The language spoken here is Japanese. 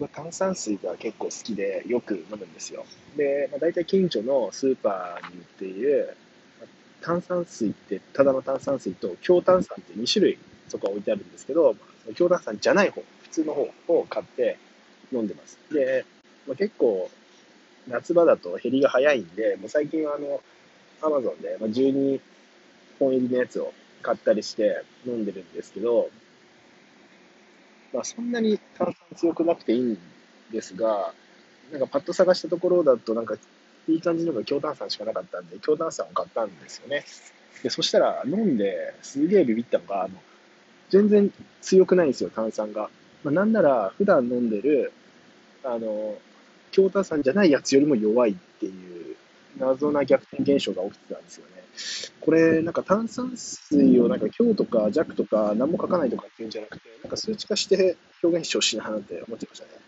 僕は炭酸水が結構好きでよく飲むんですよ。で、まあ、大体近所のスーパーに売っている炭酸水ってただの炭酸水と強炭酸って2種類そこは置いてあるんですけど、まあ、強炭酸じゃない方、普通の方を買って飲んでます。で、まあ、結構夏場だと減りが早いんで、もう最近はあの、アマゾンで12本入りのやつを買ったりして飲んでるんですけど、まあ、そんなに炭酸強くなくていいんですが、なんかパッと探したところだと、なんかいい感じのが強炭酸しかなかったんで、強炭酸を買ったんですよね。で、そしたら飲んですげえビビったのが、あの全然強くないんですよ、炭酸が。まあ、なんなら、普段飲んでる、あの、強炭酸じゃないやつよりも弱いってい謎な逆転現象が起きてたんですよね。これ、なんか炭酸水をなんか強とか弱とか何も書かないとかっていうんじゃなくて、なんか数値化して表現してほしいなって思ってましたね。